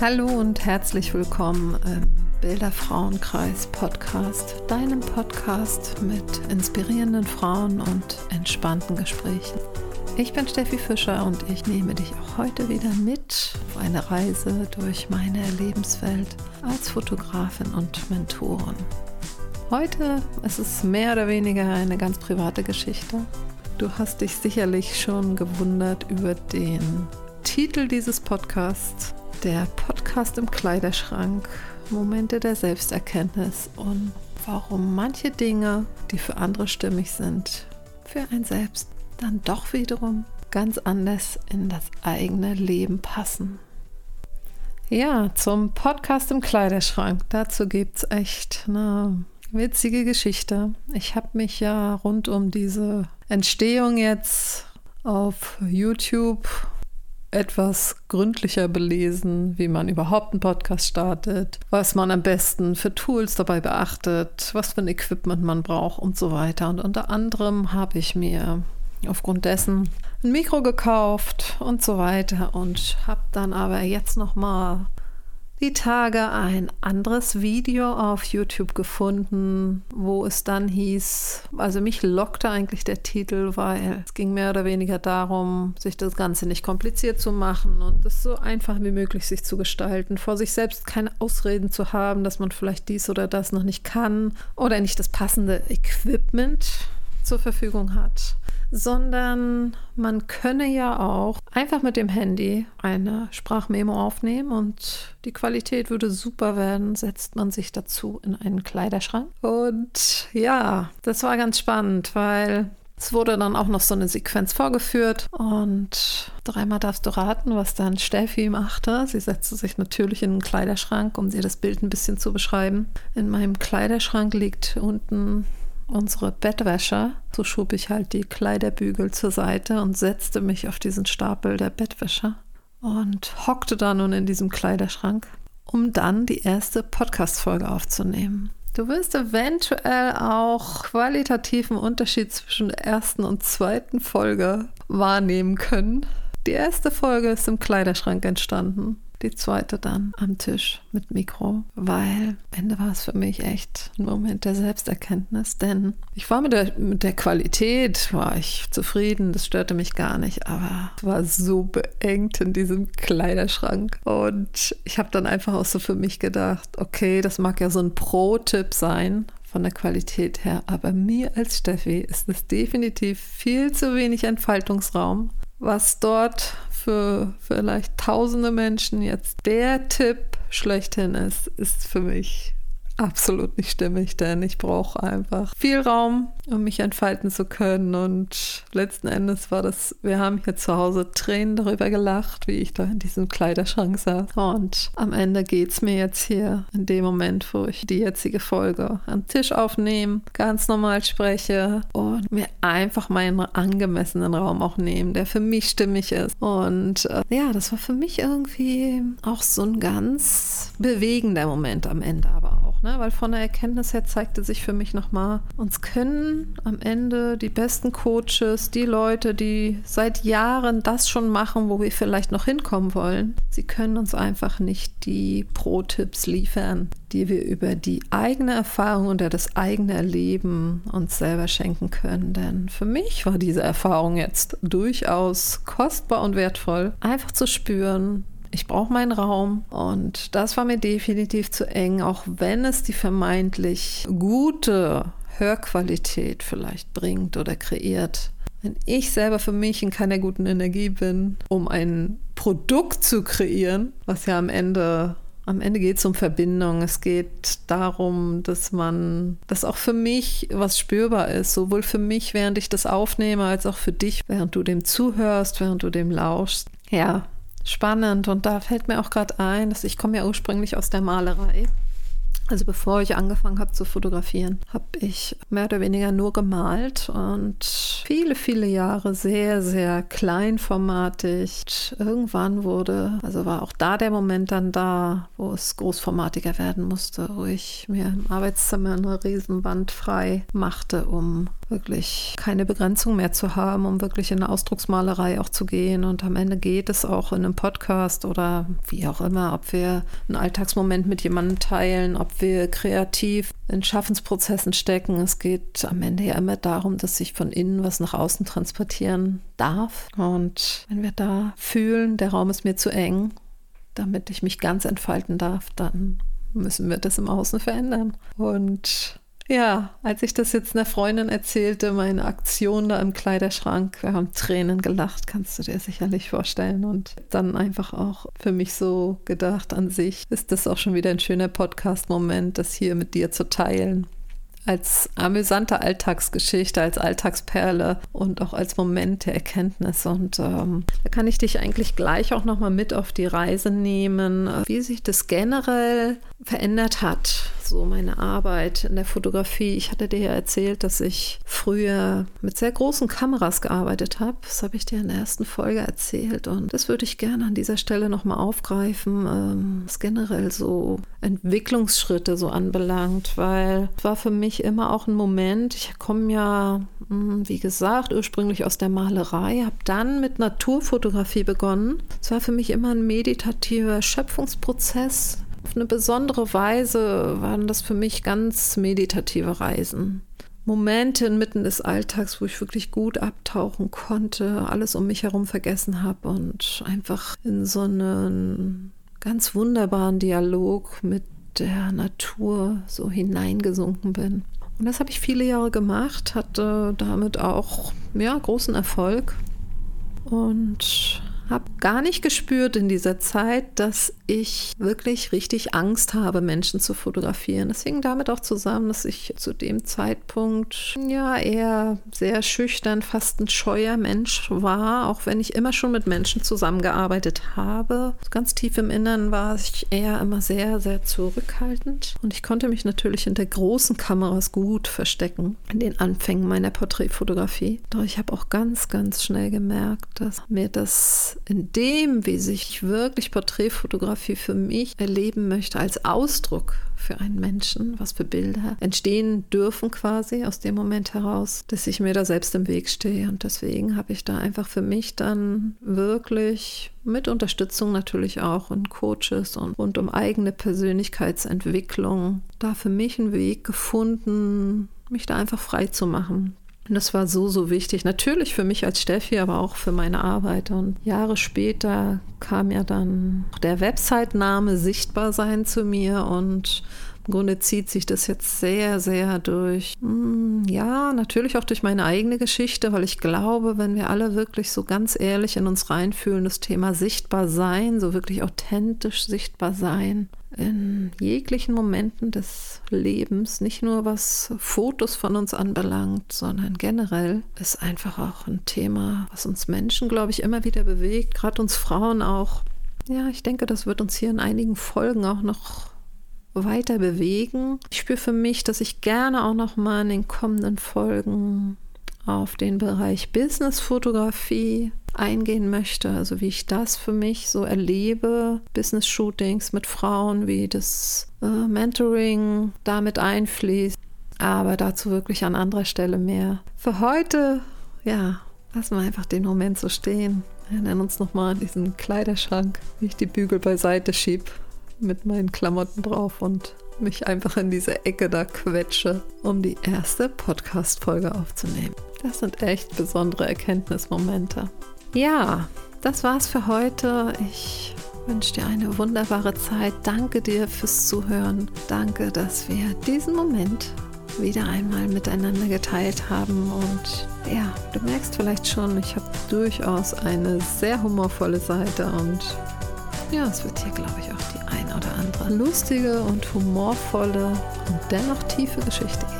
Hallo und herzlich willkommen im Bilderfrauenkreis Podcast, deinem Podcast mit inspirierenden Frauen und entspannten Gesprächen. Ich bin Steffi Fischer und ich nehme dich auch heute wieder mit auf eine Reise durch meine Lebenswelt als Fotografin und Mentorin. Heute ist es mehr oder weniger eine ganz private Geschichte. Du hast dich sicherlich schon gewundert über den Titel dieses Podcasts der Podcast im Kleiderschrank, Momente der Selbsterkenntnis und warum manche Dinge, die für andere stimmig sind, für ein selbst dann doch wiederum ganz anders in das eigene Leben passen. Ja, zum Podcast im Kleiderschrank. Dazu gibt es echt eine witzige Geschichte. Ich habe mich ja rund um diese Entstehung jetzt auf YouTube etwas gründlicher belesen, wie man überhaupt einen Podcast startet, was man am besten für Tools dabei beachtet, was für ein Equipment man braucht und so weiter. Und unter anderem habe ich mir aufgrund dessen ein Mikro gekauft und so weiter und habe dann aber jetzt noch mal die Tage ein anderes Video auf YouTube gefunden, wo es dann hieß, also mich lockte eigentlich der Titel, weil es ging mehr oder weniger darum, sich das Ganze nicht kompliziert zu machen und es so einfach wie möglich sich zu gestalten, vor sich selbst keine Ausreden zu haben, dass man vielleicht dies oder das noch nicht kann oder nicht das passende Equipment zur Verfügung hat sondern man könne ja auch einfach mit dem Handy eine Sprachmemo aufnehmen und die Qualität würde super werden, setzt man sich dazu in einen Kleiderschrank. Und ja, das war ganz spannend, weil es wurde dann auch noch so eine Sequenz vorgeführt und dreimal darfst du raten, was dann Steffi machte. Sie setzte sich natürlich in den Kleiderschrank, um dir das Bild ein bisschen zu beschreiben. In meinem Kleiderschrank liegt unten unsere Bettwäsche. So schob ich halt die Kleiderbügel zur Seite und setzte mich auf diesen Stapel der Bettwäsche und hockte da nun in diesem Kleiderschrank, um dann die erste Podcast-Folge aufzunehmen. Du wirst eventuell auch qualitativen Unterschied zwischen der ersten und zweiten Folge wahrnehmen können. Die erste Folge ist im Kleiderschrank entstanden die zweite dann am Tisch mit Mikro, weil am Ende war es für mich echt ein Moment der Selbsterkenntnis, denn ich war mit der, mit der Qualität, war ich zufrieden, das störte mich gar nicht, aber es war so beengt in diesem Kleiderschrank und ich habe dann einfach auch so für mich gedacht, okay, das mag ja so ein Pro-Tipp sein, von der Qualität her. Aber mir als Steffi ist es definitiv viel zu wenig Entfaltungsraum, was dort für vielleicht tausende Menschen jetzt der Tipp schlechthin ist, ist für mich absolut nicht stimmig, denn ich brauche einfach viel Raum, um mich entfalten zu können. Und letzten Endes war das, wir haben hier zu Hause Tränen darüber gelacht, wie ich da in diesem Kleiderschrank saß. Und am Ende geht es mir jetzt hier in dem Moment, wo ich die jetzige Folge am Tisch aufnehme, ganz normal spreche und mir einfach meinen angemessenen Raum auch nehmen, der für mich stimmig ist. Und äh, ja, das war für mich irgendwie auch so ein ganz bewegender Moment am Ende aber auch. Ne? weil von der Erkenntnis her zeigte sich für mich nochmal, uns können am Ende die besten Coaches, die Leute, die seit Jahren das schon machen, wo wir vielleicht noch hinkommen wollen, sie können uns einfach nicht die Pro-Tipps liefern, die wir über die eigene Erfahrung und das eigene Erleben uns selber schenken können. Denn für mich war diese Erfahrung jetzt durchaus kostbar und wertvoll, einfach zu spüren, ich brauche meinen Raum und das war mir definitiv zu eng, auch wenn es die vermeintlich gute Hörqualität vielleicht bringt oder kreiert. Wenn ich selber für mich in keiner guten Energie bin, um ein Produkt zu kreieren, was ja am Ende am Ende geht es um Verbindung. Es geht darum, dass man, dass auch für mich was spürbar ist, sowohl für mich, während ich das aufnehme, als auch für dich, während du dem zuhörst, während du dem lauschst. Ja, spannend. Und da fällt mir auch gerade ein, dass ich komme ja ursprünglich aus der Malerei. Also bevor ich angefangen habe zu fotografieren, habe ich mehr oder weniger nur gemalt und viele, viele Jahre sehr, sehr kleinformatig. Irgendwann wurde, also war auch da der Moment dann da, wo es großformatiger werden musste, wo ich mir im Arbeitszimmer eine Riesenwand frei machte, um wirklich keine Begrenzung mehr zu haben, um wirklich in eine Ausdrucksmalerei auch zu gehen. Und am Ende geht es auch in einem Podcast oder wie auch immer, ob wir einen Alltagsmoment mit jemandem teilen, ob wir kreativ in Schaffensprozessen stecken. Es geht am Ende ja immer darum, dass ich von innen was nach außen transportieren darf. Und wenn wir da fühlen, der Raum ist mir zu eng, damit ich mich ganz entfalten darf, dann müssen wir das im Außen verändern. Und ja, als ich das jetzt einer Freundin erzählte, meine Aktion da im Kleiderschrank, wir haben Tränen gelacht, kannst du dir sicherlich vorstellen. Und dann einfach auch für mich so gedacht, an sich ist das auch schon wieder ein schöner Podcast-Moment, das hier mit dir zu teilen als amüsante Alltagsgeschichte, als Alltagsperle und auch als Moment der Erkenntnis. Und ähm, da kann ich dich eigentlich gleich auch nochmal mit auf die Reise nehmen, wie sich das generell verändert hat so meine Arbeit in der Fotografie. Ich hatte dir ja erzählt, dass ich früher mit sehr großen Kameras gearbeitet habe. Das habe ich dir in der ersten Folge erzählt und das würde ich gerne an dieser Stelle nochmal aufgreifen, ähm, was generell so Entwicklungsschritte so anbelangt, weil es war für mich immer auch ein Moment, ich komme ja, hm, wie gesagt, ursprünglich aus der Malerei, habe dann mit Naturfotografie begonnen. Es war für mich immer ein meditativer Schöpfungsprozess, auf eine besondere Weise waren das für mich ganz meditative Reisen. Momente inmitten des Alltags, wo ich wirklich gut abtauchen konnte, alles um mich herum vergessen habe und einfach in so einen ganz wunderbaren Dialog mit der Natur so hineingesunken bin. Und das habe ich viele Jahre gemacht, hatte damit auch ja, großen Erfolg und habe gar nicht gespürt in dieser Zeit, dass ich wirklich richtig Angst habe, Menschen zu fotografieren. Das hing damit auch zusammen, dass ich zu dem Zeitpunkt ja eher sehr schüchtern, fast ein scheuer Mensch war, auch wenn ich immer schon mit Menschen zusammengearbeitet habe. Ganz tief im Innern war ich eher immer sehr, sehr zurückhaltend. Und ich konnte mich natürlich hinter großen Kameras gut verstecken in den Anfängen meiner Porträtfotografie. Doch ich habe auch ganz, ganz schnell gemerkt, dass mir das in dem, wie sich wirklich Porträtfotografie für mich erleben möchte, als Ausdruck für einen Menschen, was für Bilder entstehen dürfen quasi aus dem Moment heraus, dass ich mir da selbst im Weg stehe. Und deswegen habe ich da einfach für mich dann wirklich mit Unterstützung natürlich auch und Coaches und, und um eigene Persönlichkeitsentwicklung da für mich einen Weg gefunden, mich da einfach frei zu machen. Und das war so, so wichtig. Natürlich für mich als Steffi, aber auch für meine Arbeit. Und Jahre später kam ja dann der Website-Name Sichtbar sein zu mir und im Grunde zieht sich das jetzt sehr, sehr durch. Hm, ja, natürlich auch durch meine eigene Geschichte, weil ich glaube, wenn wir alle wirklich so ganz ehrlich in uns reinfühlen, das Thema sichtbar sein, so wirklich authentisch sichtbar sein, in jeglichen Momenten des Lebens, nicht nur was Fotos von uns anbelangt, sondern generell ist einfach auch ein Thema, was uns Menschen, glaube ich, immer wieder bewegt, gerade uns Frauen auch. Ja, ich denke, das wird uns hier in einigen Folgen auch noch weiter bewegen. Ich spüre für mich, dass ich gerne auch noch mal in den kommenden Folgen auf den Bereich Business-Fotografie eingehen möchte, also wie ich das für mich so erlebe, Business-Shootings mit Frauen, wie das äh, Mentoring damit einfließt, aber dazu wirklich an anderer Stelle mehr. Für heute, ja, lassen wir einfach den Moment so stehen. Erinnern uns nochmal an diesen Kleiderschrank, wie ich die Bügel beiseite schiebe mit meinen Klamotten drauf und mich einfach in diese Ecke da quetsche, um die erste Podcast-Folge aufzunehmen. Das sind echt besondere Erkenntnismomente. Ja, das war's für heute. Ich wünsche dir eine wunderbare Zeit. Danke dir fürs Zuhören. Danke, dass wir diesen Moment wieder einmal miteinander geteilt haben. Und ja, du merkst vielleicht schon, ich habe durchaus eine sehr humorvolle Seite und ja, es wird hier, glaube ich, auch die ein oder andere lustige und humorvolle und dennoch tiefe Geschichte geben.